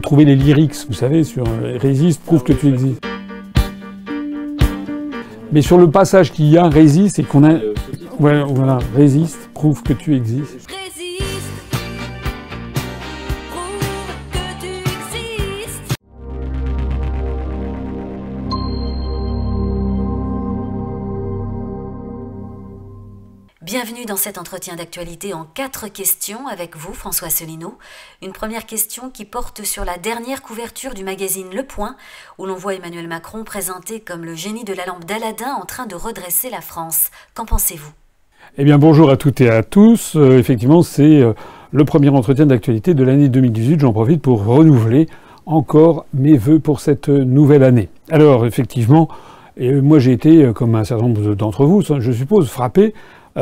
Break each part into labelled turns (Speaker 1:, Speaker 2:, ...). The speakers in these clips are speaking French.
Speaker 1: trouver les lyrics, vous savez, sur euh, résiste, prouve que tu existes. Mais sur le passage qu'il y a, résiste, et qu'on a. Voilà, résiste, prouve que tu existes.
Speaker 2: Bienvenue dans cet entretien d'actualité en quatre questions avec vous, François Asselineau. Une première question qui porte sur la dernière couverture du magazine Le Point, où l'on voit Emmanuel Macron présenté comme le génie de la lampe d'Aladin en train de redresser la France. Qu'en pensez-vous?
Speaker 1: Eh bien, bonjour à toutes et à tous. Euh, effectivement, c'est euh, le premier entretien d'actualité de l'année 2018. J'en profite pour renouveler encore mes voeux pour cette nouvelle année. Alors, effectivement, moi j'ai été, euh, comme un certain nombre d'entre vous, je suppose, frappé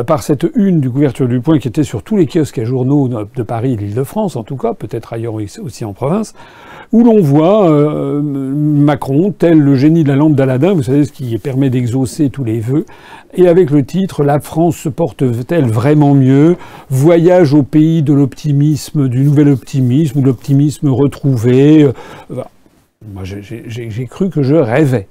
Speaker 1: par cette une du couverture du point qui était sur tous les kiosques à journaux de Paris et l'Île-de-France, en tout cas, peut-être ailleurs aussi en province, où l'on voit euh, Macron, tel le génie de la lampe d'Aladin, vous savez, ce qui permet d'exaucer tous les vœux, et avec le titre La France se porte-t-elle vraiment mieux? Voyage au pays de l'optimisme, du nouvel optimisme, ou l'optimisme retrouvé. Euh, moi, j'ai cru que je rêvais.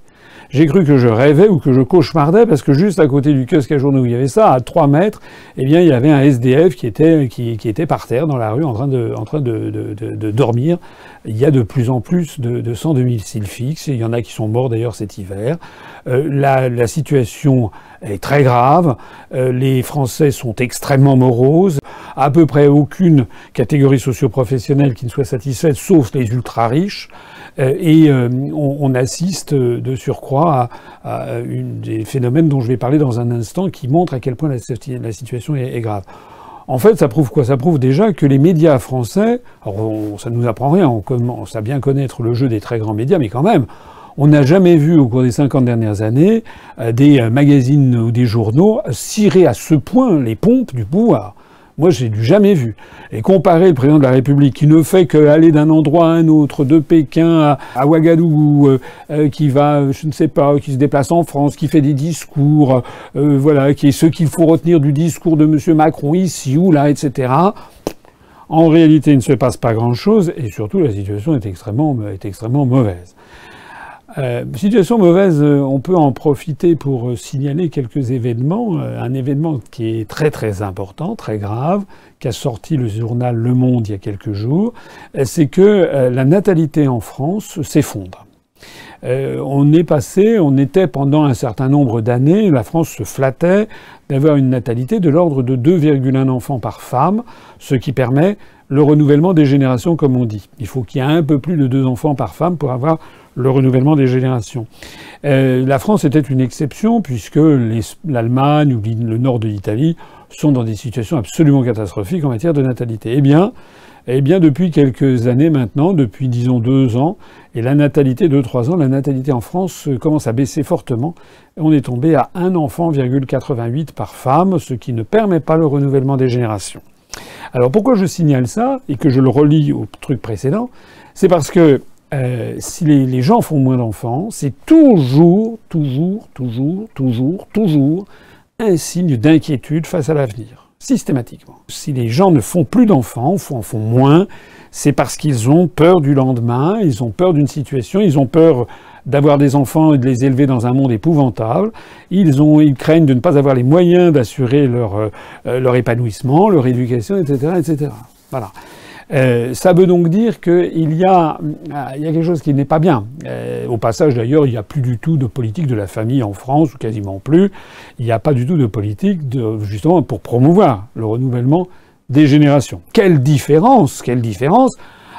Speaker 1: J'ai cru que je rêvais ou que je cauchemardais parce que juste à côté du journaux où il y avait ça, à 3 mètres, eh bien, il y avait un SDF qui était, qui, qui était par terre dans la rue en train de, en train de, de, de, dormir. Il y a de plus en plus de, de sans domicile fixe. Il y en a qui sont morts d'ailleurs cet hiver. Euh, la, la, situation est très grave. Euh, les Français sont extrêmement moroses. À peu près aucune catégorie socio-professionnelle qui ne soit satisfaite, sauf les ultra riches. Euh, et euh, on, assiste de surcroît à, des phénomènes dont je vais parler dans un instant qui montrent à quel point la, situation est, grave. En fait, ça prouve quoi? Ça prouve déjà que les médias français, alors ça ne nous apprend rien, on commence à bien connaître le jeu des très grands médias, mais quand même, on n'a jamais vu au cours des 50 dernières années euh, des magazines ou des journaux cirer à ce point les pompes du pouvoir. Moi, j'ai du jamais vu. Et comparer le président de la République qui ne fait qu'aller d'un endroit à un autre, de Pékin à, Ouagadougou, euh, euh, qui va, je ne sais pas, qui se déplace en France, qui fait des discours, euh, voilà, qui est ce qu'il faut retenir du discours de M. Macron ici ou là, etc. En réalité, il ne se passe pas grand-chose et surtout la situation est extrêmement, est extrêmement mauvaise. Euh, situation mauvaise, euh, on peut en profiter pour euh, signaler quelques événements. un événement qui est très très important, très grave, qu'a sorti le journal Le Monde il y a quelques jours, c'est que la natalité en France s'effondre. on est passé, on était pendant un certain nombre d'années, la France se flattait d'avoir une natalité de l'ordre de 2,1 enfants par femme, ce qui permet le renouvellement des générations, comme on dit. Il faut qu'il y ait un peu plus de deux enfants par femme pour avoir le renouvellement des générations. Euh, la France était une exception puisque l'Allemagne ou le nord de l'Italie sont dans des situations absolument catastrophiques en matière de natalité. Eh bien, eh bien, depuis quelques années maintenant, depuis disons deux ans, et la natalité de trois ans, la natalité en France commence à baisser fortement. On est tombé à un enfant, 88 par femme, ce qui ne permet pas le renouvellement des générations. Alors pourquoi je signale ça et que je le relis au truc précédent? C'est parce que euh, si les, gens font moins d'enfants, c'est toujours, toujours, toujours, toujours, toujours un signe d'inquiétude face à l'avenir, systématiquement. Si les gens ne font plus d'enfants, ou en font moins, c'est parce qu'ils ont peur du lendemain, ils ont peur d'une situation, ils ont peur d'avoir des enfants et de les élever dans un monde épouvantable. Ils, ont, ils craignent de ne pas avoir les moyens d'assurer leur, euh, leur épanouissement, leur éducation, etc., etc. Voilà. Euh, ça veut donc dire qu'il y, a, il y a quelque chose qui n'est pas bien. Euh, au passage, d'ailleurs, il n'y a plus du tout de politique de la famille en France, ou quasiment plus. Il n'y a pas du tout de politique de, justement pour promouvoir le renouvellement des générations. Quelle différence, quelle différence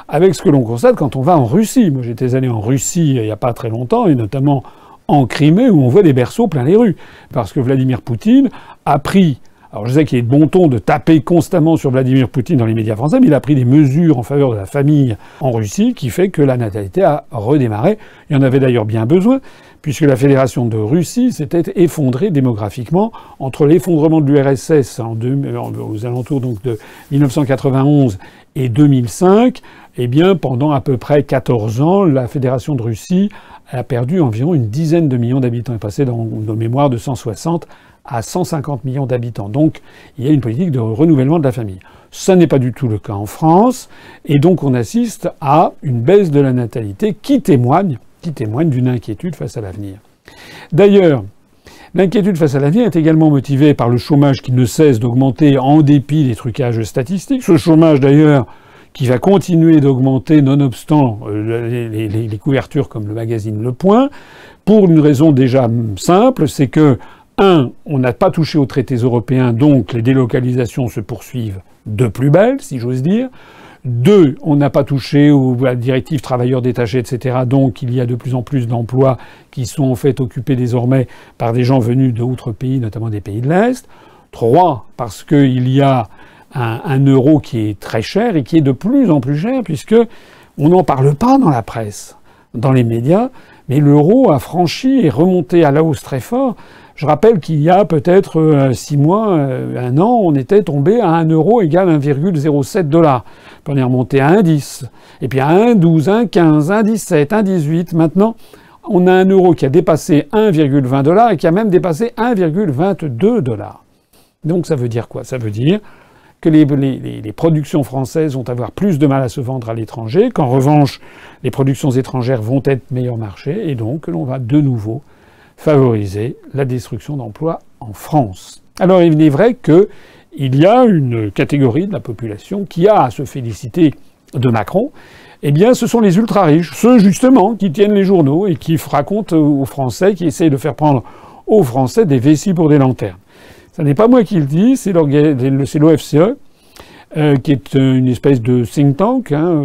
Speaker 1: avec ce que l'on constate quand on va en Russie. Moi, j'étais allé en Russie il n'y a pas très longtemps, et notamment en Crimée, où on voit des berceaux plein les rues. Parce que Vladimir Poutine a pris alors je sais qu'il est de bon ton de taper constamment sur Vladimir Poutine dans les médias français, mais il a pris des mesures en faveur de la famille en Russie qui fait que la natalité a redémarré. Il y en avait d'ailleurs bien besoin, puisque la Fédération de Russie s'était effondrée démographiquement entre l'effondrement de l'URSS aux alentours donc de 1991 et 2005. Eh bien, pendant à peu près 14 ans, la Fédération de Russie a perdu environ une dizaine de millions d'habitants. Elle est passée dans nos mémoires de 160 à 150 millions d'habitants. Donc il y a une politique de renouvellement de la famille. Ça n'est pas du tout le cas en France. Et donc on assiste à une baisse de la natalité qui témoigne, qui témoigne d'une inquiétude face à l'avenir. D'ailleurs, L'inquiétude face à l'avenir est également motivée par le chômage qui ne cesse d'augmenter en dépit des trucages statistiques. Ce chômage d'ailleurs qui va continuer d'augmenter nonobstant euh, les, les, couvertures comme le magazine Le Point, pour une raison déjà simple, c'est que, un, on n'a pas touché aux traités européens, donc les délocalisations se poursuivent de plus belle, si j'ose dire. Deux, on n'a pas touché aux, la directive travailleurs détachés, etc. Donc il y a de plus en plus d'emplois qui sont en fait occupés désormais par des gens venus d'autres pays, notamment des pays de l'Est. Trois, parce qu'il y a un, un, euro qui est très cher et qui est de plus en plus cher, puisque on n'en parle pas dans la presse, dans les médias, mais l'euro a franchi et remonté à la hausse très fort. Je rappelle qu'il y a peut-être euh, six mois, euh, un an, on était tombé à un euro égal 1,07 dollars. Puis on est remonté à 1,10. Et puis à 1,12, 1,15, 1,17, 1,18. Maintenant, on a un euro qui a dépassé 1,20 dollars et qui a même dépassé 1,22 dollars. Donc ça veut dire quoi? Ça veut dire que les, productions françaises vont avoir plus de mal à se vendre à l'étranger, qu'en revanche, les productions étrangères vont être meilleur marché, et donc que l'on va de nouveau favoriser la destruction d'emplois en France. Alors il est vrai qu'il y a une catégorie de la population qui a à se féliciter de Macron. Eh bien, ce sont les ultra-riches, ceux justement qui tiennent les journaux et qui racontent aux Français, qui essayent de faire prendre aux Français des vessies pour des lanternes. Ce n'est pas moi qui le dis, c'est l'OFCE, euh, qui est une espèce de think tank, hein,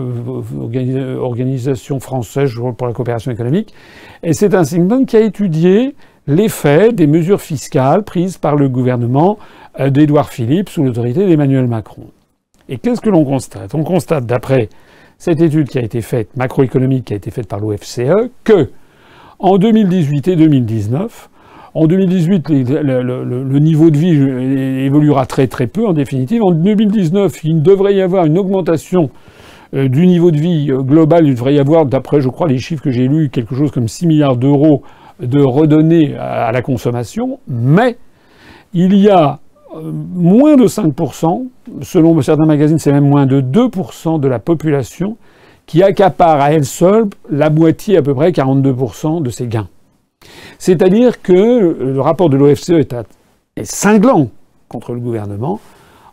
Speaker 1: organisation française pour la coopération économique. Et c'est un think tank qui a étudié l'effet des mesures fiscales prises par le gouvernement euh, d'Édouard Philippe sous l'autorité d'Emmanuel Macron. Et qu'est-ce que l'on constate? On constate, d'après cette étude qui a été faite, macroéconomique qui a été faite par l'OFCE, que en 2018 et 2019, en 2018, le, niveau de vie évoluera très très peu en définitive. En 2019, il devrait y avoir une augmentation euh, du niveau de vie euh, global. Il devrait y avoir, d'après je crois les chiffres que j'ai lus, quelque chose comme 6 milliards d'euros de redonnés à la consommation. Mais il y a euh, moins de 5%, selon certains magazines c'est même moins de 2% de la population qui accapare à elle seule la moitié à peu près 42% de ses gains. C'est-à-dire que le rapport de l'OFCE est, cinglant contre le gouvernement.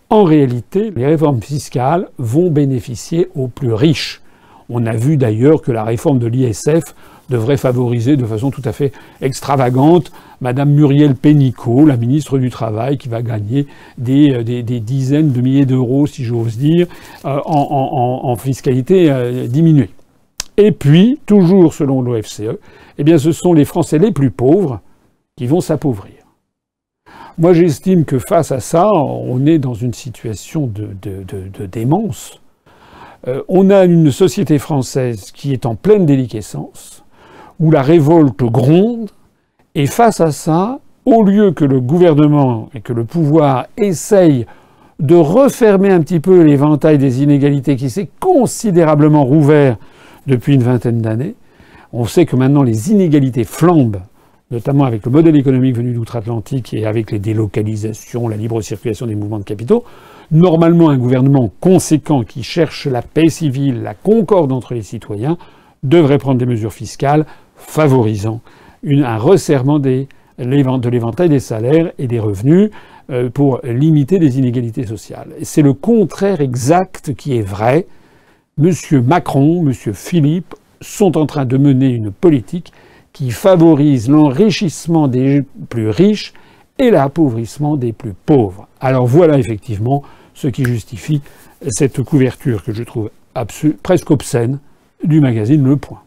Speaker 1: En réalité, les réformes fiscales vont bénéficier aux plus riches. On a vu d'ailleurs que la réforme de l'ISF devrait favoriser de façon tout à fait extravagante Madame Muriel Pénicaud, la ministre du Travail, qui va gagner des, euh, dizaines de milliers d'euros, si j'ose dire, euh, en, fiscalité euh, diminuée. Et puis, toujours selon l'OFCE, eh bien, ce sont les Français les plus pauvres qui vont s'appauvrir. Moi, j'estime que face à ça, on est dans une situation de, démence. Euh, on a une société française qui est en pleine déliquescence, où la révolte gronde, et face à ça, au lieu que le gouvernement et que le pouvoir essayent de refermer un petit peu l'éventail des inégalités qui s'est considérablement rouvert depuis une vingtaine d'années. On sait que maintenant les inégalités flambent, notamment avec le modèle économique venu d'outre-Atlantique et avec les délocalisations, la libre circulation des mouvements de capitaux. Normalement, un gouvernement conséquent qui cherche la paix civile, la concorde entre les citoyens, devrait prendre des mesures fiscales favorisant un resserrement de l'éventail des salaires et des revenus euh, pour limiter les inégalités sociales. C'est le contraire exact qui est vrai M. Macron, M. Philippe sont en train de mener une politique qui favorise l'enrichissement des plus riches et l'appauvrissement des plus pauvres. Alors voilà effectivement ce qui justifie cette couverture que je trouve presque obscène du magazine Le Point.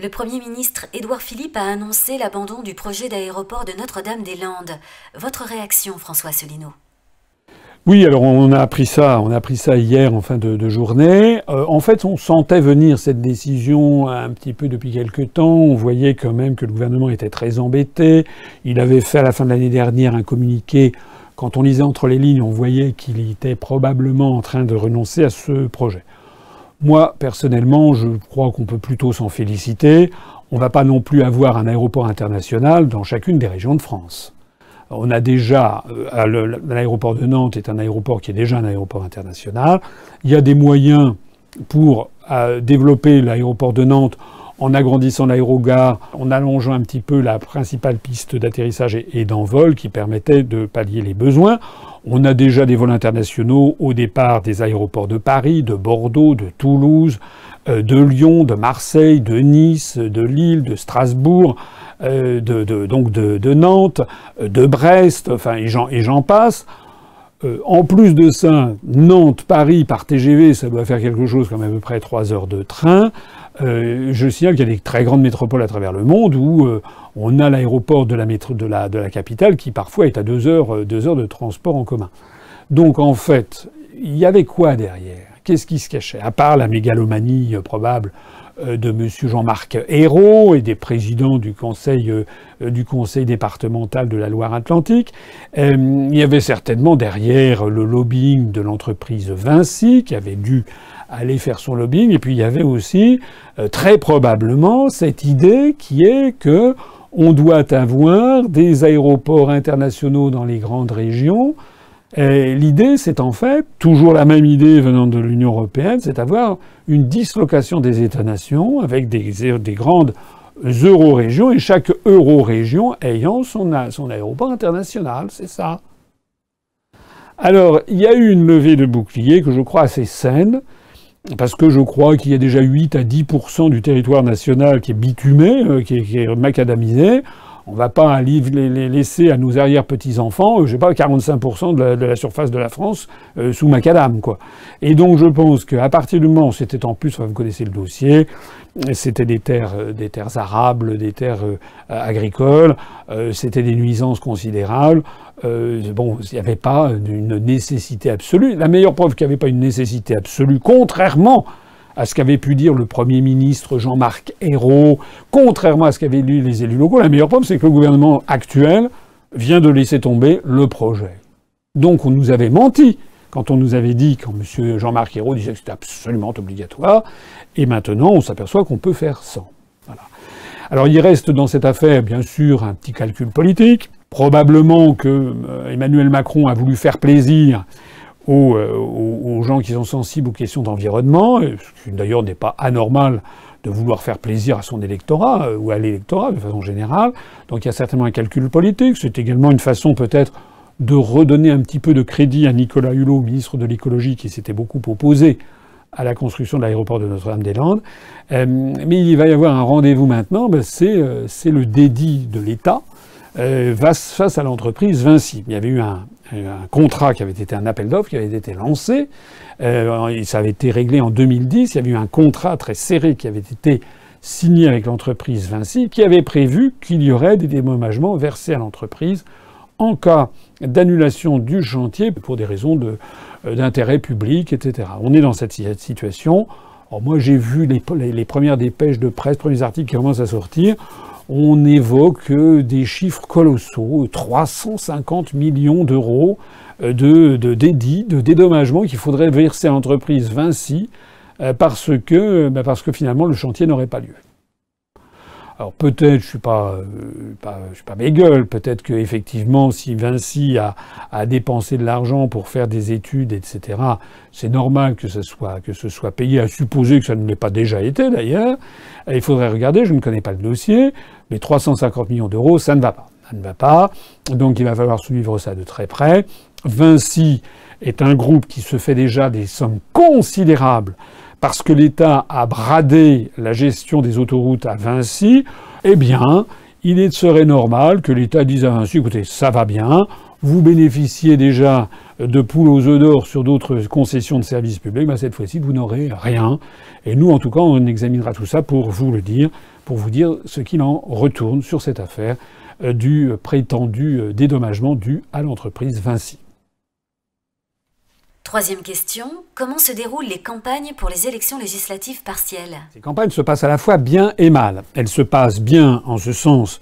Speaker 2: Le Premier ministre Édouard Philippe a annoncé l'abandon du projet d'aéroport de Notre-Dame-des-Landes. Votre réaction, François Asselineau?
Speaker 1: Oui, alors on a appris ça, on a appris ça hier en fin de, journée. Euh, en fait, on sentait venir cette décision un petit peu depuis quelques temps. On voyait quand même que le gouvernement était très embêté. Il avait fait à la fin de l'année dernière un communiqué. Quand on lisait entre les lignes, on voyait qu'il était probablement en train de renoncer à ce projet. Moi, personnellement, je crois qu'on peut plutôt s'en féliciter. On ne va pas non plus avoir un aéroport international dans chacune des régions de France. On a déjà l'aéroport de Nantes est un aéroport qui est déjà un aéroport international. Il y a des moyens pour développer l'aéroport de Nantes en agrandissant l'aérogare, en allongeant un petit peu la principale piste d'atterrissage et d'envol qui permettait de pallier les besoins. On a déjà des vols internationaux au départ des aéroports de Paris, de Bordeaux, de Toulouse, euh, de Lyon, de Marseille, de Nice, de Lille, de Strasbourg, euh, de, donc de, Nantes, euh, de Brest, enfin et j'en passe. en plus de ça, Nantes-Paris par TGV, ça doit faire quelque chose comme à peu près trois heures de train. Euh, je signale qu'il y a des très grandes métropoles à travers le monde où euh, on a l'aéroport de la, de, la, de la capitale qui parfois est à deux heures, euh, deux heures de transport en commun. Donc en fait, il y avait quoi derrière? Qu'est-ce qui se cachait? À part la mégalomanie probable de M. Jean-Marc Ayrault et des présidents du conseil, du conseil départemental de la Loire-Atlantique. il y avait certainement derrière le lobbying de l'entreprise Vinci qui avait dû aller faire son lobbying. Et puis il y avait aussi euh, très probablement cette idée qui est que on doit avoir des aéroports internationaux dans les grandes régions. Et l'idée, c'est en fait toujours la même idée venant de l'Union européenne, c'est d'avoir une dislocation des États-nations avec des, des grandes euro-régions et chaque euro-région ayant son, son aéroport international. C'est ça. Alors, il y a eu une levée de boucliers que je crois assez saine, parce que je crois qu'il y a déjà 8 à 10% du territoire national qui est bitumé, euh, qui, est, macadamisé. On va pas les, laisser à nos arrière-petits-enfants, euh, je sais pas, 45% de la, de la, surface de la France euh, sous macadam, quoi. Et donc je pense qu'à partir du moment où c'était en plus, vous connaissez le dossier, c'était des terres, des terres arables, des terres agricoles, c'était des nuisances considérables. Euh, bon, il n'y avait pas une nécessité absolue. La meilleure preuve qu'il n'y avait pas une nécessité absolue, contrairement à ce qu'avait pu dire le Premier ministre Jean-Marc Ayrault, contrairement à ce qu'avaient lu les élus locaux, la meilleure preuve, c'est que le gouvernement actuel vient de laisser tomber le projet. Donc on nous avait menti quand on nous avait dit, quand M. Jean-Marc Ayrault disait que c'était absolument obligatoire, et maintenant on s'aperçoit qu'on peut faire sans. Alors il reste dans cette affaire, bien sûr, un petit calcul politique. Probablement que euh, Emmanuel Macron a voulu faire plaisir euh, aux, gens qui sont sensibles aux questions d'environnement, ce qui d'ailleurs n'est pas anormal de vouloir faire plaisir à son électorat euh, ou à l'électorat de façon générale. Donc il y a certainement un calcul politique. C'est également une façon peut-être de redonner un petit peu de crédit à Nicolas Hulot, ministre de l'écologie, qui s'était beaucoup opposé à la construction de l'aéroport de Notre-Dame-des-Landes. mais il va y avoir un rendez-vous maintenant, ben, c'est le dédit de l'État euh, face, à l'entreprise Vinci. Il y avait eu un, contrat qui avait été un appel d'offres qui avait été lancé. Euh, ça avait été réglé en 2010. Il y avait eu un contrat très serré qui avait été signé avec l'entreprise Vinci qui avait prévu qu'il y aurait des dédommagements versés à l'entreprise en cas d'annulation du chantier pour des raisons euh, d'intérêt public, etc. On est dans cette situation. moi, j'ai vu les, les, premières dépêches de presse, premiers articles qui commencent à sortir on évoque euh, des chiffres colossaux, 350 millions d'euros euh, de, dédits, de dédommagements qu'il faudrait verser à l'entreprise Vinci euh, parce que, bah, parce que finalement le chantier n'aurait pas lieu. Alors peut-être, je suis pas, pas, je suis pas bégueule, peut-être que effectivement, si Vinci a, a dépensé de l'argent pour faire des études, etc., c'est normal que ce soit que ce soit payé. À supposer que ça ne l'ait pas déjà été d'ailleurs. Il faudrait regarder. Je ne connais pas le dossier. Mais 350 millions d'euros, ça ne va pas. Ça ne va pas. Donc il va falloir suivre ça de très près. Vinci est un groupe qui se fait déjà des sommes considérables parce que l'État a bradé la gestion des autoroutes à Vinci. Eh bien, il serait normal que l'État dise à Vinci, écoutez, ça va bien, vous bénéficiez déjà de poules aux œufs d'or sur d'autres concessions de services publics, ben cette fois-ci, vous n'aurez rien. Et nous, en tout cas, on examinera tout ça pour vous le dire pour vous dire ce qu'il en retourne sur cette affaire euh, du prétendu euh, dédommagement dû à l'entreprise Vinci.
Speaker 2: Troisième question, comment se déroulent les campagnes pour les élections législatives partielles?
Speaker 1: Ces campagnes se passent à la fois bien et mal. Elles se passent bien en ce sens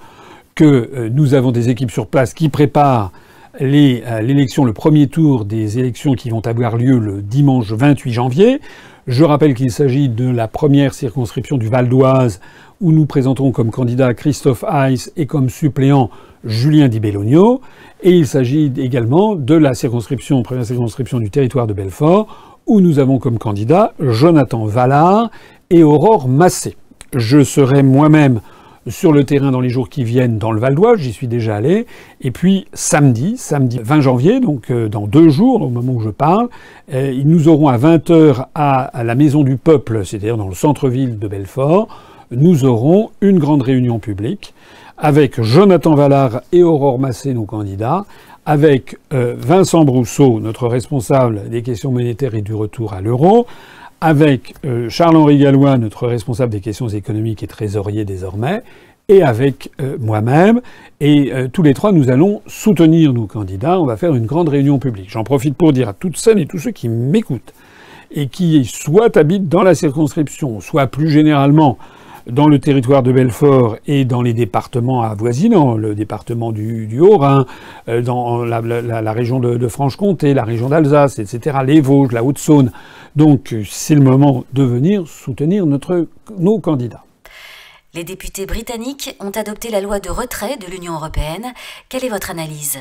Speaker 1: que euh, nous avons des équipes sur place qui préparent l'élection, le premier tour des élections qui vont avoir lieu le dimanche 28 janvier. Je rappelle qu'il s'agit de la première circonscription du Val d'Oise où nous présentons comme candidat Christophe Heiss et comme suppléant Julien Di Bellogno. Et il s'agit également de la circonscription, première circonscription du territoire de Belfort, où nous avons comme candidats Jonathan Vallard et Aurore Massé. Je serai moi-même sur le terrain dans les jours qui viennent dans le Val d'Oise, j'y suis déjà allé. Et puis samedi, samedi 20 janvier, donc euh, dans deux jours, au moment où je parle, euh, nous aurons à 20h à, la Maison du Peuple, c'est-à-dire dans le centre-ville de Belfort, nous aurons une grande réunion publique avec Jonathan Vallard et Aurore Massé, nos candidats, avec euh, Vincent Brousseau, notre responsable des questions monétaires et du retour à l'euro, avec euh, Charles-Henri Gallois, notre responsable des questions économiques et trésorier désormais, et avec euh, moi-même. Et tous les trois, nous allons soutenir nos candidats. On va faire une grande réunion publique. J'en profite pour dire à toutes celles et tous ceux qui m'écoutent et qui soit habitent dans la circonscription, soit plus généralement dans le territoire de Belfort et dans les départements avoisinants, le département du, Haut-Rhin, euh, dans la, région de, Franche-Comté, la région d'Alsace, etc., les Vosges, la Haute-Saône. Donc c'est le moment de venir soutenir notre, nos candidats.
Speaker 2: Les députés britanniques ont adopté la loi de retrait de l'Union européenne. Quelle est votre analyse?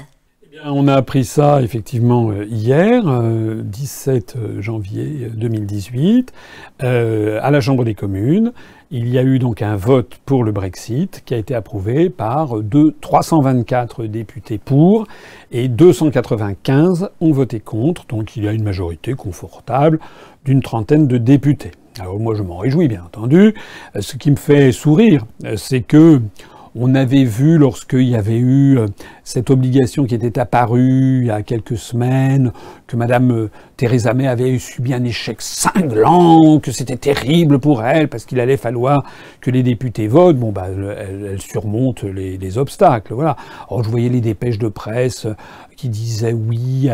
Speaker 1: On a appris ça effectivement euh, hier, 17 euh, janvier 2018, à la Chambre des communes. Il y a eu donc un vote pour le Brexit qui a été approuvé par 324 députés pour et 295 ont voté contre. Donc il y a une majorité confortable d'une trentaine de députés. Alors moi je m'en réjouis bien entendu. Ce qui me fait sourire, c'est que on avait vu lorsqu'il y avait eu euh, cette obligation qui était apparue il y a quelques semaines, que Madame euh, Theresa May avait subi un échec cinglant, que c'était terrible pour elle parce qu'il allait falloir que les députés votent. Bon, bah, elle, surmonte les, obstacles. Voilà. Alors, je voyais les dépêches de presse euh, qui disaient oui,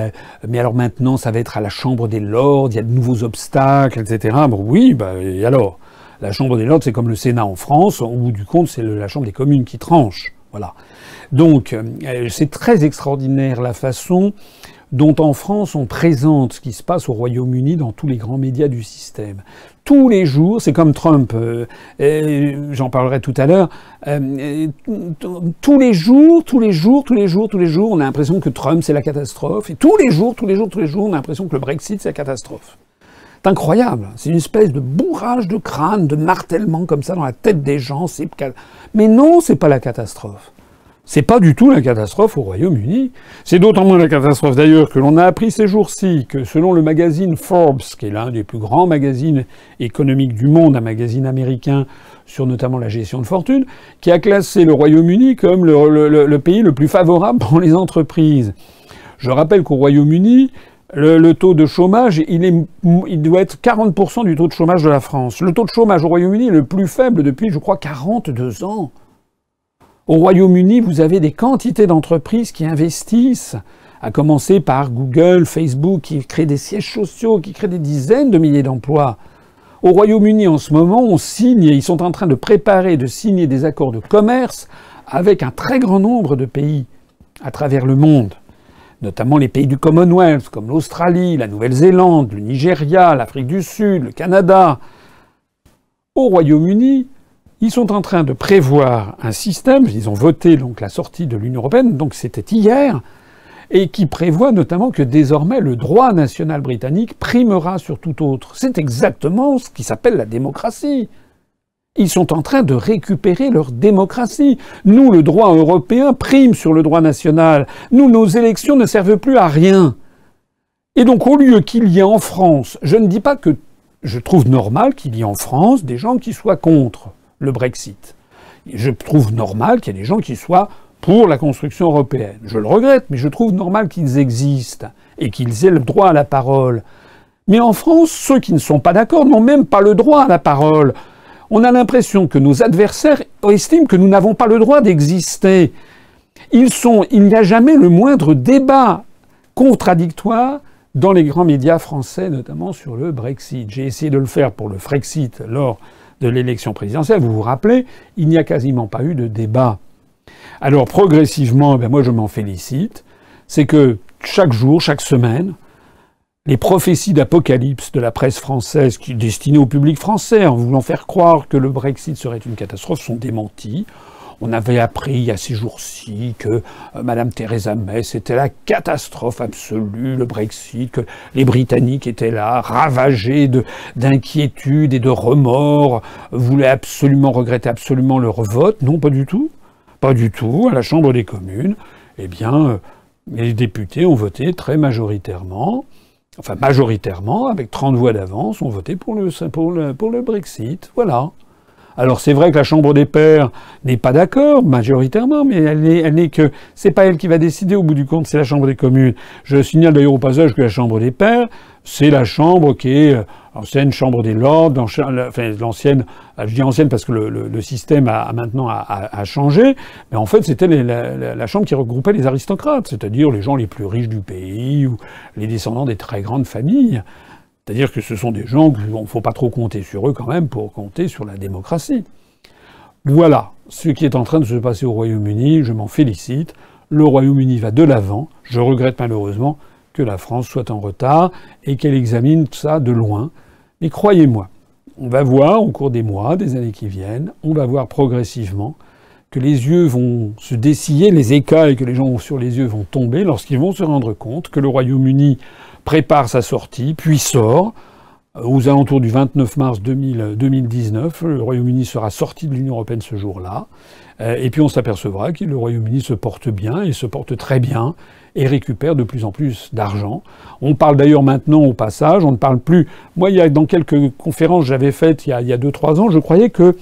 Speaker 1: mais alors maintenant ça va être à la Chambre des Lords, il y a de nouveaux obstacles, etc. Bon, oui, bah, et alors? La Chambre des Lords, c'est comme le Sénat en France, au bout du compte, c'est la Chambre des communes qui tranche. Voilà. Donc, euh, c'est très extraordinaire la façon dont en France on présente ce qui se passe au Royaume-Uni dans tous les grands médias du système. Tous les jours, c'est comme Trump, euh, j'en parlerai tout à l'heure, euh, tous les jours, tous les jours, tous les jours, tous les jours, on a l'impression que Trump c'est la catastrophe, et tous les jours, tous les jours, tous les jours, on a l'impression que le Brexit c'est la catastrophe. C'est incroyable. C'est une espèce de bourrage de crâne, de martèlement comme ça dans la tête des gens. Mais non, c'est pas la catastrophe. C'est pas du tout la catastrophe au Royaume-Uni. C'est d'autant moins la catastrophe d'ailleurs que l'on a appris ces jours-ci que selon le magazine Forbes, qui est l'un des plus grands magazines économiques du monde, un magazine américain sur notamment la gestion de fortune, qui a classé le Royaume-Uni comme le pays le plus favorable pour les entreprises. Je rappelle qu'au Royaume-Uni, le, taux de chômage, il, doit être 40% du taux de chômage de la France. Le taux de chômage au Royaume-Uni est le plus faible depuis, je crois, 42 ans. Au Royaume-Uni, vous avez des quantités d'entreprises qui investissent, à commencer par Google, Facebook, qui créent des sièges sociaux, qui créent des dizaines de milliers d'emplois. Au Royaume-Uni, en ce moment, on signe, ils sont en train de préparer, de signer des accords de commerce avec un très grand nombre de pays à travers le monde notamment les pays du Commonwealth, comme l'Australie, la Nouvelle-Zélande, le Nigeria, l'Afrique du Sud, le Canada. Au Royaume-Uni, ils sont en train de prévoir un système, ils ont voté donc la sortie de l'Union européenne, donc c'était hier, et qui prévoit notamment que désormais le droit national britannique primera sur tout autre. C'est exactement ce qui s'appelle la démocratie. Ils sont en train de récupérer leur démocratie. Nous, le droit européen prime sur le droit national. Nous, nos élections ne servent plus à rien. Et donc, au lieu qu'il y ait en France, je ne dis pas que je trouve normal qu'il y ait en France des gens qui soient contre le Brexit. Je trouve normal qu'il y ait des gens qui soient pour la construction européenne. Je le regrette, mais je trouve normal qu'ils existent et qu'ils aient le droit à la parole. Mais en France, ceux qui ne sont pas d'accord n'ont même pas le droit à la parole on a l'impression que nos adversaires estiment que nous n'avons pas le droit d'exister. Il n'y a jamais le moindre débat contradictoire dans les grands médias français, notamment sur le Brexit. J'ai essayé de le faire pour le Frexit lors de l'élection présidentielle. Vous vous rappelez, il n'y a quasiment pas eu de débat. Alors progressivement, ben moi je m'en félicite. C'est que chaque jour, chaque semaine, les prophéties d'apocalypse de la presse française, destinées au public français, en voulant faire croire que le Brexit serait une catastrophe, sont démenties. On avait appris a ces jours-ci que euh, Madame Theresa May, c'était la catastrophe absolue, le Brexit, que les Britanniques étaient là, ravagés d'inquiétude et de remords, voulaient absolument, regretter absolument leur vote. Non, pas du tout. Pas du tout. À la Chambre des communes, eh bien, euh, les députés ont voté très majoritairement enfin majoritairement, avec 30 voix d'avance, ont voté pour le, pour le, pour le Brexit. Voilà. Alors c'est vrai que la Chambre des pairs n'est pas d'accord majoritairement, mais elle n'est elle que c'est pas elle qui va décider au bout du compte, c'est la Chambre des communes. Je signale d'ailleurs au passage que la Chambre des pairs, c'est la chambre qui est euh, l'ancienne Chambre des Lords, enfin l'ancienne, euh, je dis ancienne parce que le, le, système a, maintenant a, changé, mais en fait c'était la, chambre qui regroupait les aristocrates, c'est-à-dire les gens les plus riches du pays ou les descendants des très grandes familles. C'est-à-dire que ce sont des gens qu'il ne faut pas trop compter sur eux quand même pour compter sur la démocratie. Voilà ce qui est en train de se passer au Royaume-Uni, je m'en félicite. Le Royaume-Uni va de l'avant. Je regrette malheureusement que la France soit en retard et qu'elle examine ça de loin. Mais croyez-moi, on va voir au cours des mois, des années qui viennent, on va voir progressivement que les yeux vont se dessiller, les écailles que les gens sur les yeux vont tomber lorsqu'ils vont se rendre compte que le Royaume-Uni prépare sa sortie, puis sort. Aux alentours du 29 mars 2019, le Royaume-Uni sera sorti de l'Union européenne ce jour-là. Euh, et puis on s'apercevra que le Royaume-Uni se porte bien, et se porte très bien, et récupère de plus en plus d'argent. On parle d'ailleurs maintenant au passage, on ne parle plus... Moi, il dans quelques conférences que j'avais faites il y a 2-3 ans, je croyais que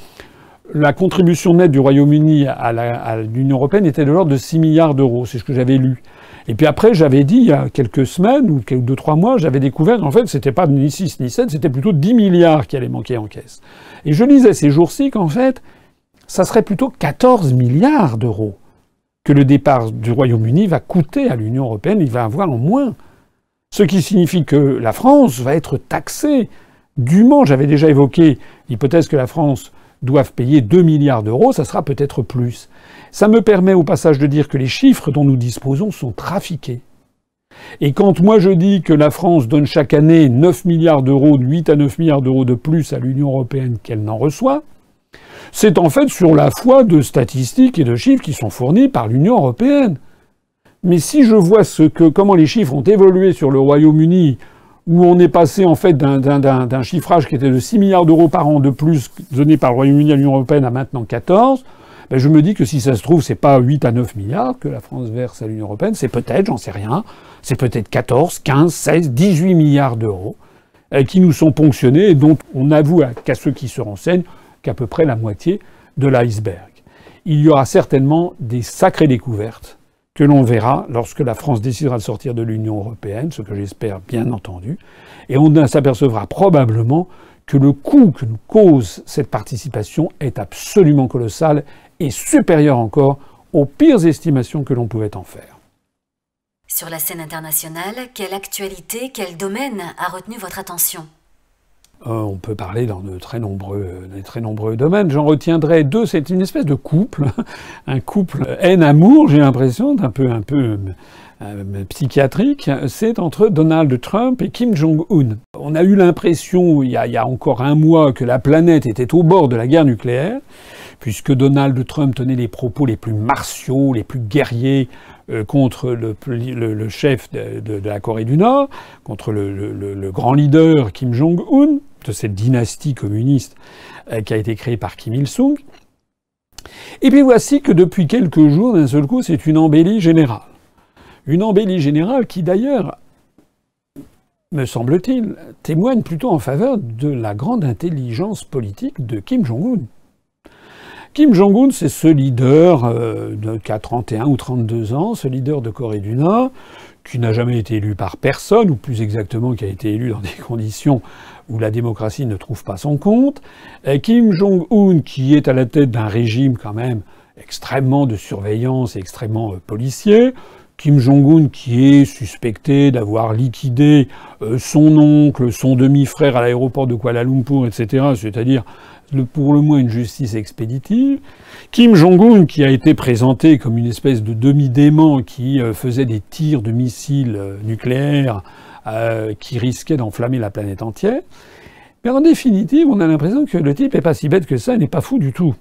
Speaker 1: la contribution nette du Royaume-Uni à l'Union européenne était de l'ordre de 6 milliards d'euros, c'est ce que j'avais lu. Et puis après, j'avais dit, il y a quelques semaines, ou deux, trois mois, j'avais découvert qu'en fait, c'était pas ni 6 ni 7, c'était plutôt 10 milliards qui allaient manquer en caisse. Et je lisais ces jours-ci qu'en fait, ça serait plutôt 14 milliards d'euros que le départ du Royaume-Uni va coûter à l'Union européenne, il va avoir en moins. Ce qui signifie que la France va être taxée dûment. J'avais déjà évoqué l'hypothèse que la France doive payer 2 milliards d'euros, ça sera peut-être plus. Ça me permet au passage de dire que les chiffres dont nous disposons sont trafiqués. Et quand moi je dis que la France donne chaque année 9 milliards d'euros, 8 à 9 milliards d'euros de plus à l'Union européenne qu'elle n'en reçoit, c'est en fait sur la foi de statistiques et de chiffres qui sont fournis par l'Union européenne. Mais si je vois comment les chiffres ont évolué sur le Royaume-Uni, où on est passé en fait d'un chiffrage qui était de 6 milliards d'euros par an de plus donné par le Royaume-Uni à l'Union européenne à maintenant 14, ben je me dis que si ça se trouve, c'est pas 8 à 9 milliards que la France verse à l'Union européenne, c'est peut-être, j'en sais rien, c'est peut-être 14, 15, 16, 18 milliards d'euros euh, qui nous sont ponctionnés et dont on avoue qu'à ceux qui se renseignent qu'à peu près la moitié de l'iceberg. Il y aura certainement des sacrées découvertes que l'on verra lorsque la France décidera de sortir de l'Union européenne, ce que j'espère bien entendu, et on s'apercevra probablement que le coût que nous cause cette participation est absolument colossal et supérieur encore aux pires estimations que l'on pouvait en faire.
Speaker 2: Sur la scène internationale, quelle actualité, quel domaine a retenu votre attention?
Speaker 1: Euh, on peut parler dans de très nombreux, très nombreux domaines. J'en retiendrai deux. C'est une espèce de couple, un couple haine-amour, j'ai l'impression, un peu, un peu euh, psychiatrique. C'est entre Donald Trump et Kim Jong-un. On a eu l'impression, il, il, y a encore un mois, que la planète était au bord de la guerre nucléaire puisque Donald Trump tenait les propos les plus martiaux, les plus guerriers euh, contre le, chef de, la Corée du Nord, contre le, grand leader Kim Jong-un, de cette dynastie communiste euh, qui a été créée par Kim Il-sung. Et puis voici que depuis quelques jours, d'un seul coup, c'est une embellie générale. Une embellie générale qui d'ailleurs, me semble-t-il, témoigne plutôt en faveur de la grande intelligence politique de Kim Jong-un. Kim Jong-un, c'est ce leader euh, qui a 31 ou 32 ans, ce leader de Corée du Nord, qui n'a jamais été élu par personne, ou plus exactement qui a été élu dans des conditions où la démocratie ne trouve pas son compte. Et Kim Jong-un, qui est à la tête d'un régime quand même extrêmement de surveillance et extrêmement euh, policier. Kim Jong-un qui est suspecté d'avoir liquidé euh, son oncle, son demi-frère à l'aéroport de Kuala Lumpur, etc., c'est-à-dire pour le moins une justice expéditive. Kim Jong-un, qui a été présenté comme une espèce de demi-dément qui euh, faisait des tirs de missiles euh, nucléaires euh, qui risquaient d'enflammer la planète entière. Mais en définitive, on a l'impression que le type est pas si bête que ça, n'est pas fou du tout.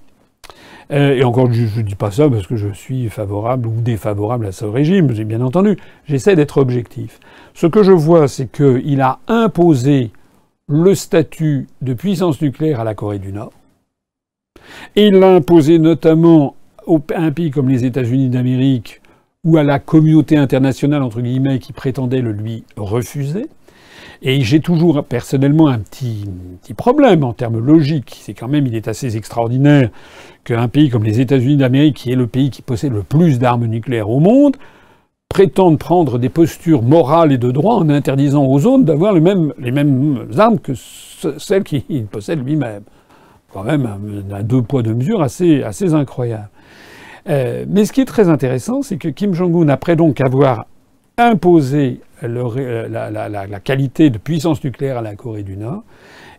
Speaker 1: Et encore, je ne dis pas ça parce que je suis favorable ou défavorable à ce régime, bien entendu. J'essaie d'être objectif. Ce que je vois, c'est qu'il a imposé le statut de puissance nucléaire à la Corée du Nord. Et il l'a imposé notamment à un pays comme les États-Unis d'Amérique ou à la communauté internationale, entre guillemets, qui prétendait le lui refuser. Et j'ai toujours personnellement un petit, petit problème en termes logiques. C'est quand même, il est assez extraordinaire qu'un pays comme les États-Unis d'Amérique, qui est le pays qui possède le plus d'armes nucléaires au monde, prétende prendre des postures morales et de droit en interdisant aux autres d'avoir les mêmes, armes que celles qu'il possède lui-même. Quand même un, deux poids, deux mesures assez, assez incroyable. Euh, mais ce qui est très intéressant, c'est que Kim Jong-un, après donc avoir imposé la, la, qualité de puissance nucléaire à la Corée du Nord,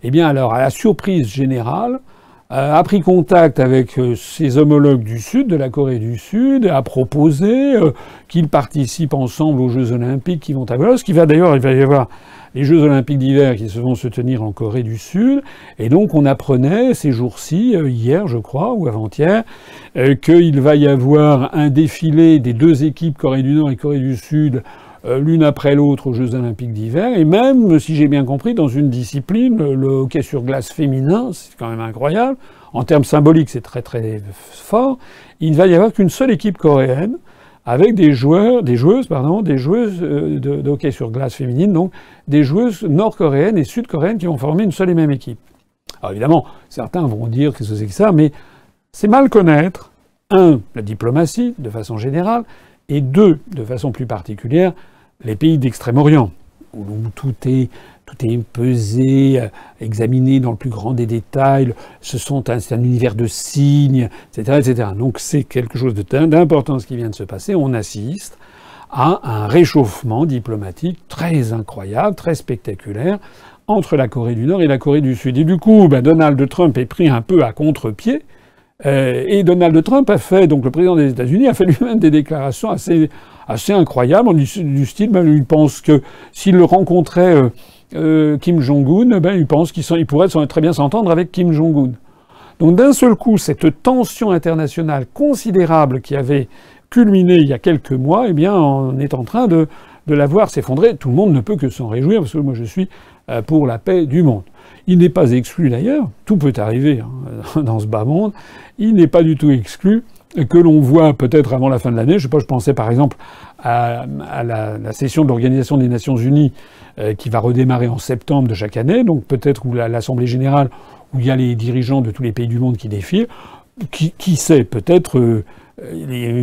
Speaker 1: eh bien alors, à la surprise générale, a pris contact avec euh, ses homologues du Sud, de la Corée du Sud, a proposé euh, qu'ils participent ensemble aux Jeux Olympiques qui vont avoir. Ce qui va d'ailleurs, il va y avoir les Jeux Olympiques d'hiver qui vont se tenir en Corée du Sud. Et donc on apprenait ces jours-ci, euh, hier je crois, ou avant-hier, qu'il va y avoir un défilé des deux équipes Corée du Nord et Corée du Sud euh, l'une après l'autre aux Jeux olympiques d'hiver, et même, si j'ai bien compris, dans une discipline, le hockey sur glace féminin, c'est quand même incroyable, en termes symboliques c'est très très fort, il ne va y avoir qu'une seule équipe coréenne, avec des joueurs, des joueuses, pardon, des joueuses euh, de, hockey sur glace féminine, donc des joueuses nord-coréennes et sud-coréennes qui vont former une seule et même équipe. Alors évidemment, certains vont dire que c'est que ça, mais c'est mal connaître, un, la diplomatie, de façon générale, et deux, de façon plus particulière, les pays d'Extrême-Orient, où tout est, tout est pesé, euh, examiné dans le plus grand des détails, ce sont un, un univers de signes, etc. etc. Donc c'est quelque chose d'important qui vient de se passer. On assiste à un réchauffement diplomatique très incroyable, très spectaculaire entre la Corée du Nord et la Corée du Sud. Et du coup, ben, Donald Trump est pris un peu à contre-pied. Euh, et Donald Trump a fait, donc le président des États-Unis, a fait lui-même des déclarations assez assez incroyable, du, style, ben, il pense que s'il le rencontrait euh, euh, Kim Jong-un, ben, il pense qu'il pourrait très bien s'entendre avec Kim Jong-un. Donc d'un seul coup, cette tension internationale considérable qui avait culminé il y a quelques mois, eh bien, on est en train de, de la voir s'effondrer. Tout le monde ne peut que s'en réjouir, parce que moi je suis euh, pour la paix du monde. Il n'est pas exclu d'ailleurs, tout peut arriver hein, dans ce bas monde, il n'est pas du tout exclu que l'on voit peut-être avant la fin de l'année. Je sais pas, je pensais par exemple à, la, session de l'Organisation des Nations Unies euh, qui va redémarrer en septembre de chaque année, donc peut-être où l'Assemblée générale où il y a les dirigeants de tous les pays du monde qui défilent. Qui, sait, peut-être euh,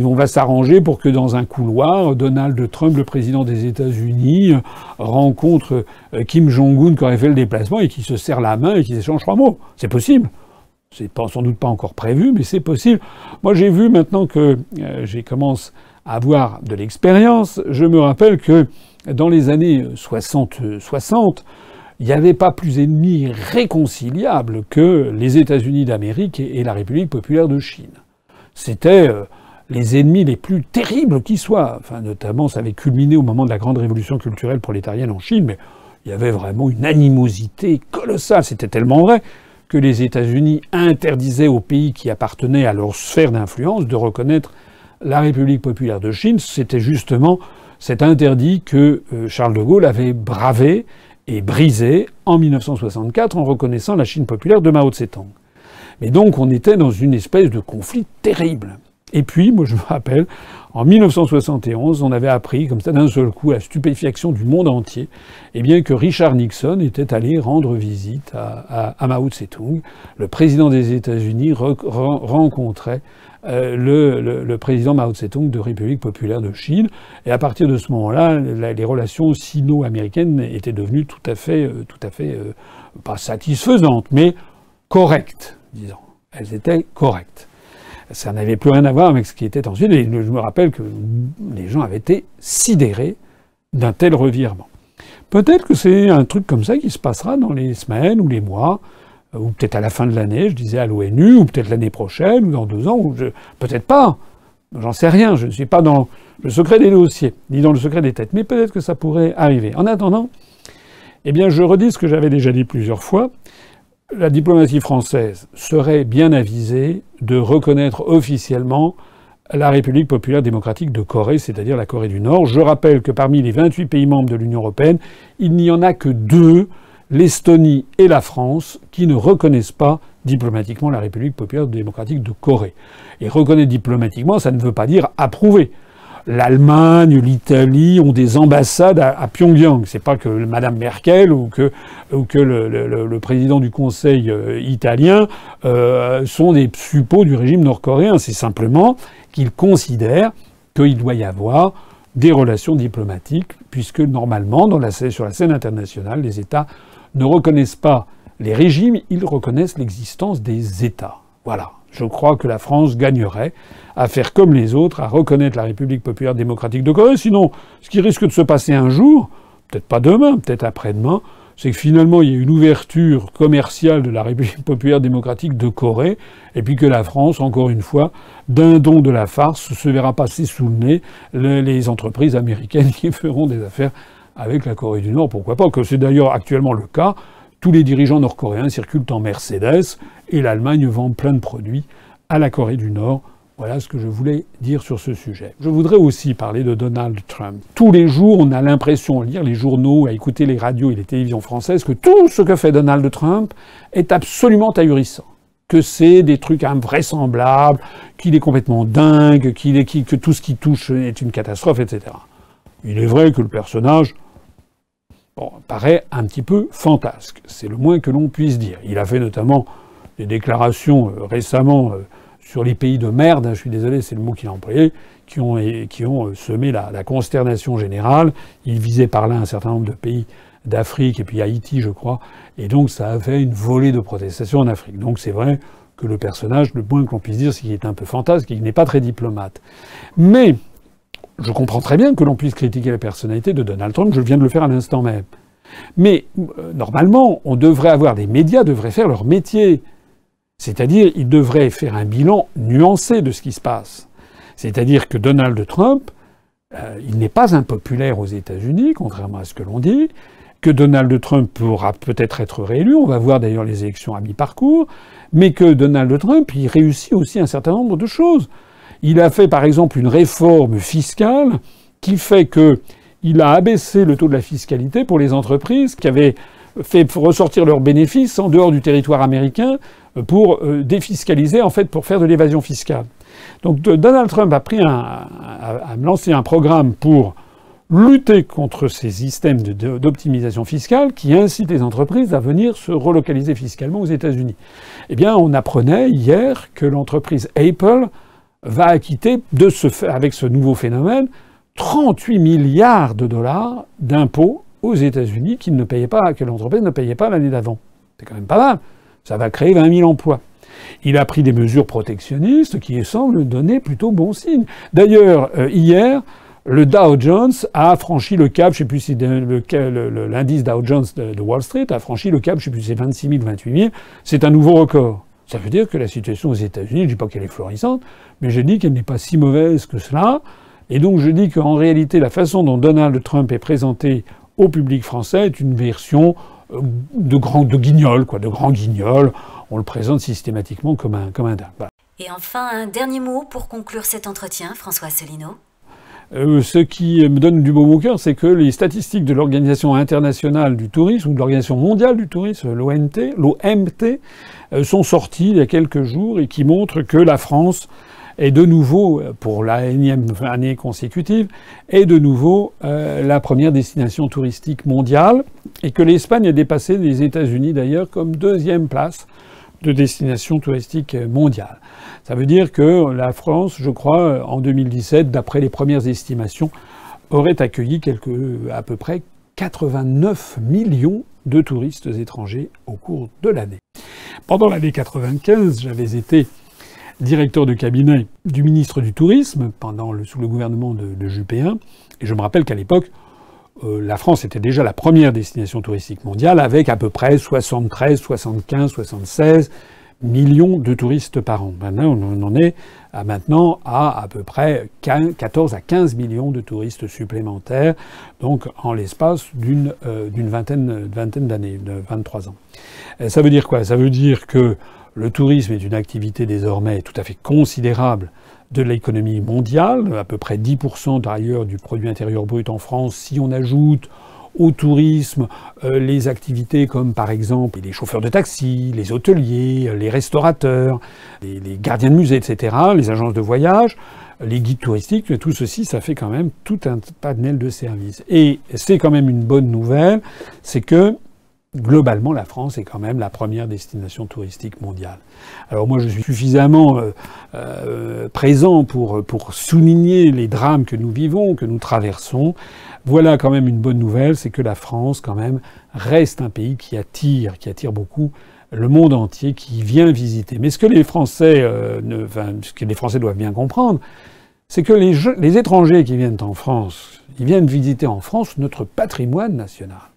Speaker 1: on va s'arranger pour que dans un couloir, Donald Trump, le président des États-Unis, rencontre euh, Kim Jong-un qui aurait fait le déplacement et qui se serre la main et qui s'échange trois mots. C'est possible. C'est sans doute pas encore prévu, mais c'est possible. Moi, j'ai vu maintenant que euh, j'ai commencé à avoir de l'expérience. Je me rappelle que dans les années 60, 60 il n'y avait pas plus ennemis réconciliables que les États-Unis d'Amérique et la République populaire de Chine. C'était euh, les ennemis les plus terribles qui soient. Enfin, notamment, ça avait culminé au moment de la grande révolution culturelle prolétarienne en Chine, mais il y avait vraiment une animosité colossale. C'était tellement vrai les États-Unis interdisaient aux pays qui appartenaient à leur sphère d'influence de reconnaître la République populaire de Chine. C'était justement cet interdit que euh, Charles de Gaulle avait bravé et brisé en 1964 en reconnaissant la Chine populaire de Mao Tse-tung. Mais donc on était dans une espèce de conflit terrible. Et puis, moi je me rappelle, en 1971, on avait appris, comme ça d'un seul coup, à la stupéfaction du monde entier, eh bien que Richard Nixon était allé rendre visite à, Mao Tse-tung. Le président des États-Unis rencontrait euh, le, le, président Mao Tse-tung de République populaire de Chine. Et à partir de ce moment-là, les relations sino-américaines étaient devenues tout à fait, euh, tout à fait euh, pas satisfaisantes, mais correctes, disons. Elles étaient correctes ça n'avait plus rien à voir avec ce qui était ensuite. Et je me rappelle que les gens avaient été sidérés d'un tel revirement. Peut-être que c'est un truc comme ça qui se passera dans les semaines ou les mois, ou peut-être à la fin de l'année, je disais à l'ONU, ou peut-être l'année prochaine, ou dans deux ans, ou peut-être pas. J'en sais rien, je ne suis pas dans le secret des dossiers, ni dans le secret des têtes, mais peut-être que ça pourrait arriver. En attendant, eh bien, je redis ce que j'avais déjà dit plusieurs fois. La diplomatie française serait bien avisée de reconnaître officiellement la République populaire démocratique de Corée, c'est-à-dire la Corée du Nord. Je rappelle que parmi les 28 pays membres de l'Union européenne, il n'y en a que deux, l'Estonie et la France, qui ne reconnaissent pas diplomatiquement la République populaire démocratique de Corée. Et reconnaître diplomatiquement, ça ne veut pas dire approuver l'Allemagne, l'Italie ont des ambassades à, Pyongyang. C'est pas que Madame Merkel ou que, le, président du Conseil euh, italien euh, sont des suppôts du régime nord-coréen. C'est simplement qu'ils considèrent qu'il doit y avoir des relations diplomatiques, puisque normalement, sur la scène internationale, les États ne reconnaissent pas les régimes, ils reconnaissent l'existence des États. Voilà. Je crois que la France gagnerait à faire comme les autres, à reconnaître la République populaire démocratique de Corée. Sinon, ce qui risque de se passer un jour, peut-être pas demain, peut-être après-demain, c'est que finalement il y a une ouverture commerciale de la République populaire démocratique de Corée, et puis que la France, encore une fois, d'un don de la farce, se verra passer sous le nez les entreprises américaines qui feront des affaires avec la Corée du Nord. Pourquoi pas Que c'est d'ailleurs actuellement le cas. Tous les dirigeants nord-coréens circulent en Mercedes et l'Allemagne vend plein de produits à la Corée du Nord. Voilà ce que je voulais dire sur ce sujet. Je voudrais aussi parler de Donald Trump. Tous les jours, on a l'impression, à lire les journaux, à écouter les radios et les télévisions françaises, que tout ce que fait Donald Trump est absolument ahurissant. Que c'est des trucs invraisemblables, qu'il est complètement dingue, qu'il est, que tout ce qui touche est une catastrophe, etc. Il est vrai que le personnage paraît un petit peu fantasque. C'est le moins que l'on puisse dire. Il a fait notamment des déclarations euh, récemment euh, sur les pays de merde, hein, je suis désolé, c'est le mot qu'il a employé, qui ont, qui ont euh, semé la, la, consternation générale. Il visait par là un certain nombre de pays d'Afrique et puis Haïti, je crois. Et donc ça a fait une volée de protestations en Afrique. Donc c'est vrai que le personnage, le moins que l'on puisse dire, c'est qu'il est un peu fantasque, qu'il n'est pas très diplomate. Mais je comprends très bien que l'on puisse critiquer la personnalité de Donald Trump, je viens de le faire à l'instant même. Mais euh, normalement, on devrait avoir des médias, devraient faire leur métier. C'est-à-dire, ils devraient faire un bilan nuancé de ce qui se passe. C'est-à-dire que Donald Trump, euh, il n'est pas impopulaire aux États-Unis, contrairement à ce que l'on dit, que Donald Trump pourra peut-être être réélu, on va voir d'ailleurs les élections à mi-parcours, mais que Donald Trump, il réussit aussi un certain nombre de choses. Il a fait par exemple une réforme fiscale qui fait que il a abaissé le taux de la fiscalité pour les entreprises qui avaient fait ressortir leurs bénéfices en dehors du territoire américain pour euh, défiscaliser, en fait, pour faire de l'évasion fiscale. Donc Donald Trump a pris un, a, lancé un programme pour lutter contre ces systèmes d'optimisation fiscale qui incitent les entreprises à venir se relocaliser fiscalement aux États-Unis. Eh bien, on apprenait hier que l'entreprise Apple va acquitter de ce, avec ce nouveau phénomène 38 milliards de dollars d'impôts aux États-Unis qu'il ne payait pas, que l'entreprise ne payait pas l'année d'avant. C'est quand même pas mal. Ça va créer 20 000 emplois. Il a pris des mesures protectionnistes qui semblent donner plutôt bon signe. D'ailleurs, euh, hier, le Dow Jones a franchi le cap, je sais plus si l'indice Dow Jones de, Wall Street a franchi le cap, je sais plus si c'est 26 000, 28 000. C'est un nouveau record. Ça veut dire que la situation aux États-Unis, je dis pas qu'elle est florissante, mais je dis qu'elle n'est pas si mauvaise que cela. Et donc je dis qu'en réalité, la façon dont Donald Trump est présenté au public français est une version euh, de grand de guignol, quoi, de grand guignol. On le présente systématiquement comme un comme un dingue.
Speaker 2: Et enfin, un dernier mot pour conclure cet entretien, François Asselineau.
Speaker 1: Euh, ce qui me donne du beau au cœur, c'est que les statistiques de l'Organisation internationale du tourisme ou de l'Organisation mondiale du tourisme, l'OMT, l'OMT, euh, sont sorties il y a quelques jours et qui montrent que la France est de nouveau, pour la énième année consécutive, est de nouveau euh, la première destination touristique mondiale et que l'Espagne a dépassé les États-Unis d'ailleurs comme deuxième place de destination touristique mondiale. Ça veut dire que la France, je crois, en 2017, d'après les premières estimations, aurait accueilli quelque, à peu près 89 millions de touristes étrangers au cours de l'année. Pendant l'année 95, j'avais été directeur de cabinet du ministre du Tourisme pendant sous le gouvernement de, de Juppé Et je me rappelle qu'à l'époque, euh, la France était déjà la première destination touristique mondiale avec à peu près 73, 75, 76 millions de touristes par an. Maintenant, on en est à maintenant à à peu près 14 à 15 millions de touristes supplémentaires, donc en l'espace d'une euh, vingtaine, vingtaine d'années, de 23 ans. ça veut dire quoi? Ça veut dire que le tourisme est une activité désormais tout à fait considérable de l'économie mondiale, à peu près 10% d'ailleurs du produit intérieur brut en France, si on ajoute au tourisme euh, les activités comme par exemple les chauffeurs de taxi, les hôteliers, les restaurateurs, les, les gardiens de musée, etc., les agences de voyage, les guides touristiques, tout ceci, ça fait quand même tout un panel de services. Et c'est quand même une bonne nouvelle, c'est que globalement, la France est quand même la première destination touristique mondiale. Alors moi, je suis suffisamment euh, euh, présent pour, pour souligner les drames que nous vivons, que nous traversons. Voilà quand même une bonne nouvelle, c'est que la France, quand même, reste un pays qui attire, qui attire beaucoup le monde entier, qui vient visiter. Mais ce que les Français, euh, ce que les Français doivent bien comprendre, c'est que les, les étrangers qui viennent en France, ils viennent visiter en France notre patrimoine national.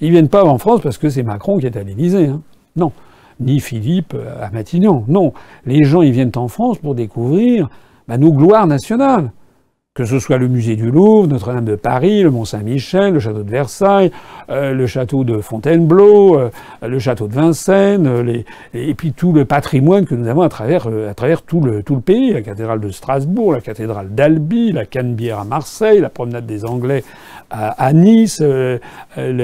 Speaker 1: Ils viennent pas en France parce que c'est Macron qui est à l'Élysée. Hein. Non. Ni Philippe euh, à Matignon. Non. Les gens, ils viennent en France pour découvrir bah, nos gloires nationales que ce soit le musée du Louvre, Notre-Dame de Paris, le Mont-Saint-Michel, le château de Versailles, euh, le château de Fontainebleau, euh, le château de Vincennes, euh, et puis tout le patrimoine que nous avons à travers, tout, le, pays, la cathédrale de Strasbourg, la cathédrale d'Albi, la Canebière à Marseille, la promenade des Anglais à, Nice, les,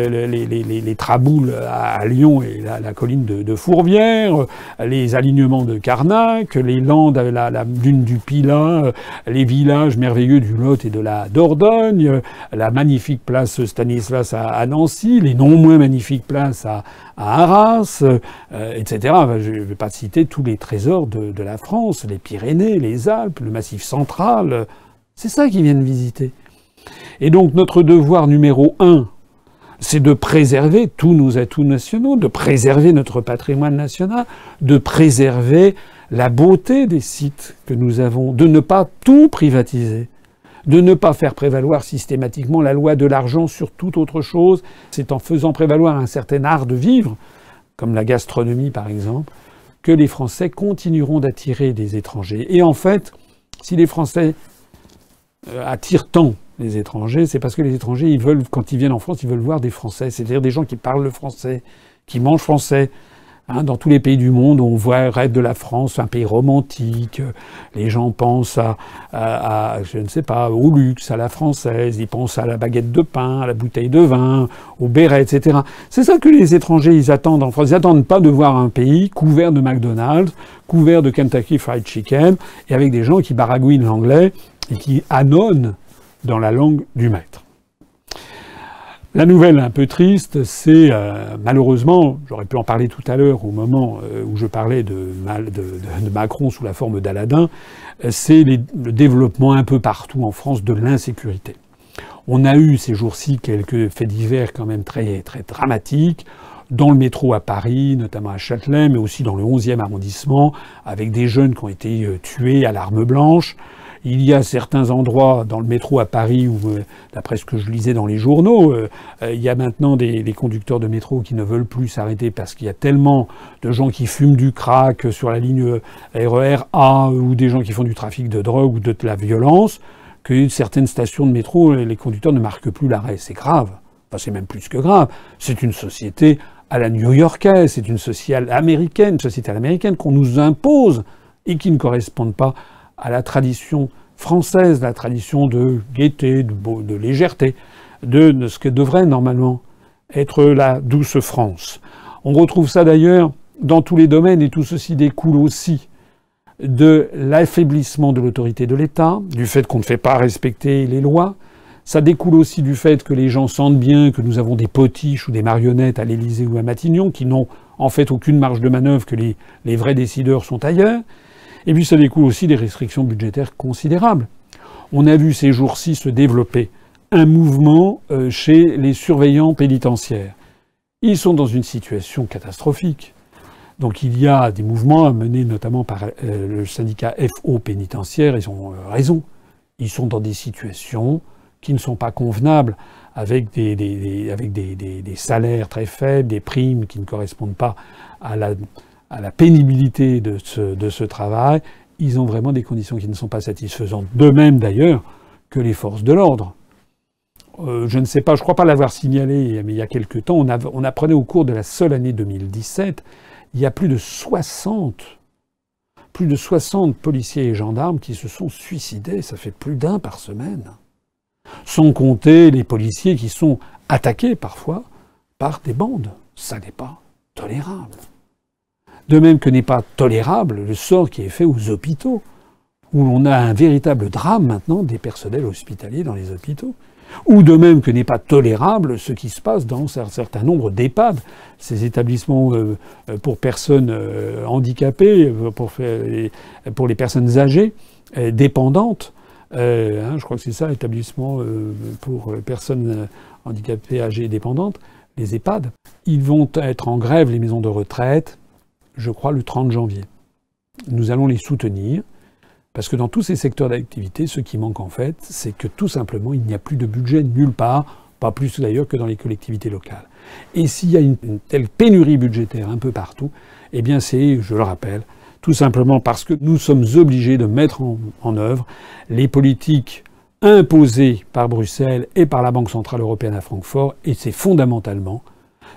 Speaker 1: les, les, Traboules à, Lyon et la, colline de, de, Fourvière, les alignements de Carnac, les Landes, la, la dune du Pilat, les villages merveilleux du Lot et de la Dordogne, la magnifique place Stanislas à, Nancy, les non moins magnifiques places à, Arras, euh, etc. je ne vais pas citer tous les trésors de, de, la France, les Pyrénées, les Alpes, le Massif central. C'est ça qu'ils viennent visiter. Et donc notre devoir numéro un, c'est de préserver tous nos atouts nationaux, de préserver notre patrimoine national, de préserver la beauté des sites que nous avons, de ne pas tout privatiser de ne pas faire prévaloir systématiquement la loi de l'argent sur toute autre chose. C'est en faisant prévaloir un certain art de vivre, comme la gastronomie par exemple, que les Français continueront d'attirer des étrangers. Et en fait, si les Français euh, attirent tant les étrangers, c'est parce que les étrangers, ils veulent, quand ils viennent en France, ils veulent voir des Français, c'est-à-dire des gens qui parlent le français, qui mangent français, Hein, dans tous les pays du monde, on voit rêve de la France, un pays romantique. Les gens pensent à, je ne sais pas, au luxe, à la française. Ils pensent à la baguette de pain, à la bouteille de vin, au béret, etc. C'est ça que les étrangers ils attendent en France. Ils attendent pas de voir un pays couvert de McDonald's, couvert de Kentucky Fried Chicken, et avec des gens qui baragouinent l'anglais et qui annonnent dans la langue du maître. La nouvelle un peu triste, c'est euh, malheureusement, j'aurais pu en parler tout à l'heure au moment euh, où je parlais de, Macron sous la forme d'Aladin, euh, c'est le développement un peu partout en France de l'insécurité. On a eu ces jours-ci quelques faits divers quand même très, très dramatiques dans le métro à Paris, notamment à Châtelet, mais aussi dans le 11e arrondissement, avec des jeunes qui ont été tués à l'arme blanche. Il y a certains endroits dans le métro à Paris où, euh, d'après ce que je lisais dans les journaux, euh, euh, il y a maintenant des, conducteurs de métro qui ne veulent plus s'arrêter parce qu'il y a tellement de gens qui fument du crack sur la ligne RER e A ou des gens qui font du trafic de drogue ou de, la violence que certaines stations de métro, les conducteurs ne marquent plus l'arrêt. C'est grave. Enfin, c'est même plus que grave. C'est une société à la new-yorkaise, c'est une société américaine, société américaine qu'on nous impose et qui ne correspondent pas à la tradition française, la tradition de gaieté, de, légèreté, de, ce que devrait normalement être la douce France. On retrouve ça d'ailleurs dans tous les domaines et tout ceci découle aussi de l'affaiblissement de l'autorité de l'État, du fait qu'on ne fait pas respecter les lois. Ça découle aussi du fait que les gens sentent bien que nous avons des potiches ou des marionnettes à l'Élysée ou à Matignon qui n'ont en fait aucune marge de manœuvre, que les vrais décideurs sont ailleurs. Et puis ça découle aussi des restrictions budgétaires considérables. On a vu ces jours-ci se développer un mouvement euh, chez les surveillants pénitentiaires. Ils sont dans une situation catastrophique. Donc il y a des mouvements menés notamment par euh, le syndicat FO pénitentiaire, ils ont euh, raison. Ils sont dans des situations qui ne sont pas convenables, avec des, avec des, salaires très faibles, des primes qui ne correspondent pas à la, à la pénibilité de ce, travail, ils ont vraiment des conditions qui ne sont pas satisfaisantes. De même d'ailleurs que les forces de l'ordre. Euh, je ne sais pas, je ne crois pas l'avoir signalé, mais il y a quelque temps, on, on, apprenait au cours de la seule année 2017, il y a plus de 60, plus de 60 policiers et gendarmes qui se sont suicidés. Ça fait plus d'un par semaine. Sans compter les policiers qui sont attaqués parfois par des bandes. Ça n'est pas tolérable. De même que n'est pas tolérable le sort qui est fait aux hôpitaux, où l'on a un véritable drame maintenant des personnels hospitaliers dans les hôpitaux. Ou de même que n'est pas tolérable ce qui se passe dans un certain nombre d'EHPAD, ces établissements euh, pour personnes euh, handicapées, pour, les personnes âgées, euh, dépendantes. Hein, je crois que c'est ça, établissement pour personnes handicapées, âgées et dépendantes, les EHPAD. Ils vont être en grève, les maisons de retraite, je crois, le 30 janvier. Nous allons les soutenir, parce que dans tous ces secteurs d'activité, ce qui manque en fait, c'est que tout simplement, il n'y a plus de budget nulle part, pas plus d'ailleurs que dans les collectivités locales. Et s'il y a une, telle pénurie budgétaire un peu partout, eh bien c'est, je le rappelle, tout simplement parce que nous sommes obligés de mettre en, en œuvre les politiques imposées par Bruxelles et par la Banque Centrale Européenne à Francfort, et c'est fondamentalement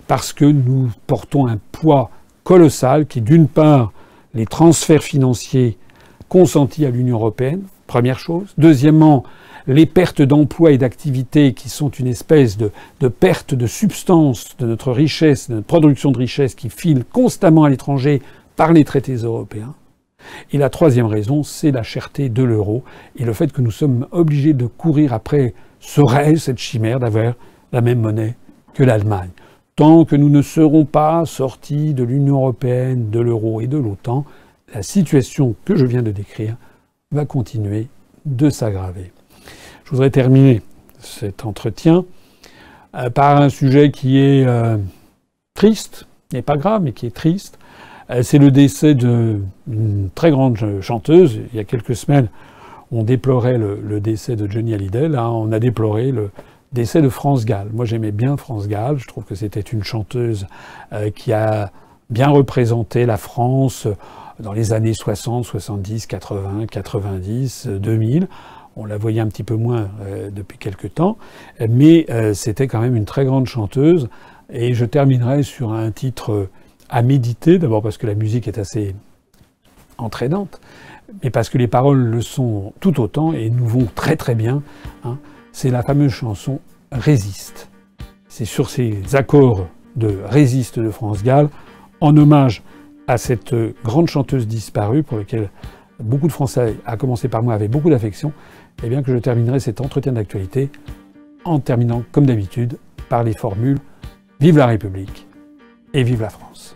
Speaker 1: parce que nous portons un poids colossal qui, d'une part, les transferts financiers consentis à l'Union européenne, première chose. Deuxièmement, les pertes d'emplois et d'activités qui sont une espèce de, de, perte de substance de notre richesse, de notre production de richesse qui file constamment à l'étranger par les traités européens. Et la troisième raison, c'est la cherté de l'euro et le fait que nous sommes obligés de courir après ce rêve, cette chimère d'avoir la même monnaie que l'Allemagne. Tant que nous ne serons pas sortis de l'Union européenne, de l'euro et de l'OTAN, la situation que je viens de décrire va continuer de s'aggraver. Je voudrais terminer cet entretien euh, par un sujet qui est euh, triste, n'est pas grave, mais qui est triste. Euh, c'est le décès d'une très grande chanteuse. Il y a quelques semaines, on déplorait le, décès de Johnny Hallyday. On a déploré le, décès de France Gall. Moi, j'aimais bien France Gall. Je trouve que c'était une chanteuse euh, qui a bien représenté la France euh, dans les années 60, 70, 80, 90, 2000. On la voyait un petit peu moins euh, depuis quelques temps, mais c'était quand même une très grande chanteuse. Et je terminerai sur un titre à méditer, d'abord parce que la musique est assez entraînante, mais parce que les paroles le sont tout autant et nous vont très très bien. Hein c'est la fameuse chanson Résiste. C'est sur ces accords de Résiste de France Gall, en hommage à cette grande chanteuse disparue pour laquelle beaucoup de Français, à commencer par moi, avaient beaucoup d'affection, et eh bien que je terminerai cet entretien d'actualité en terminant, comme d'habitude, par les formules Vive la République et vive la France.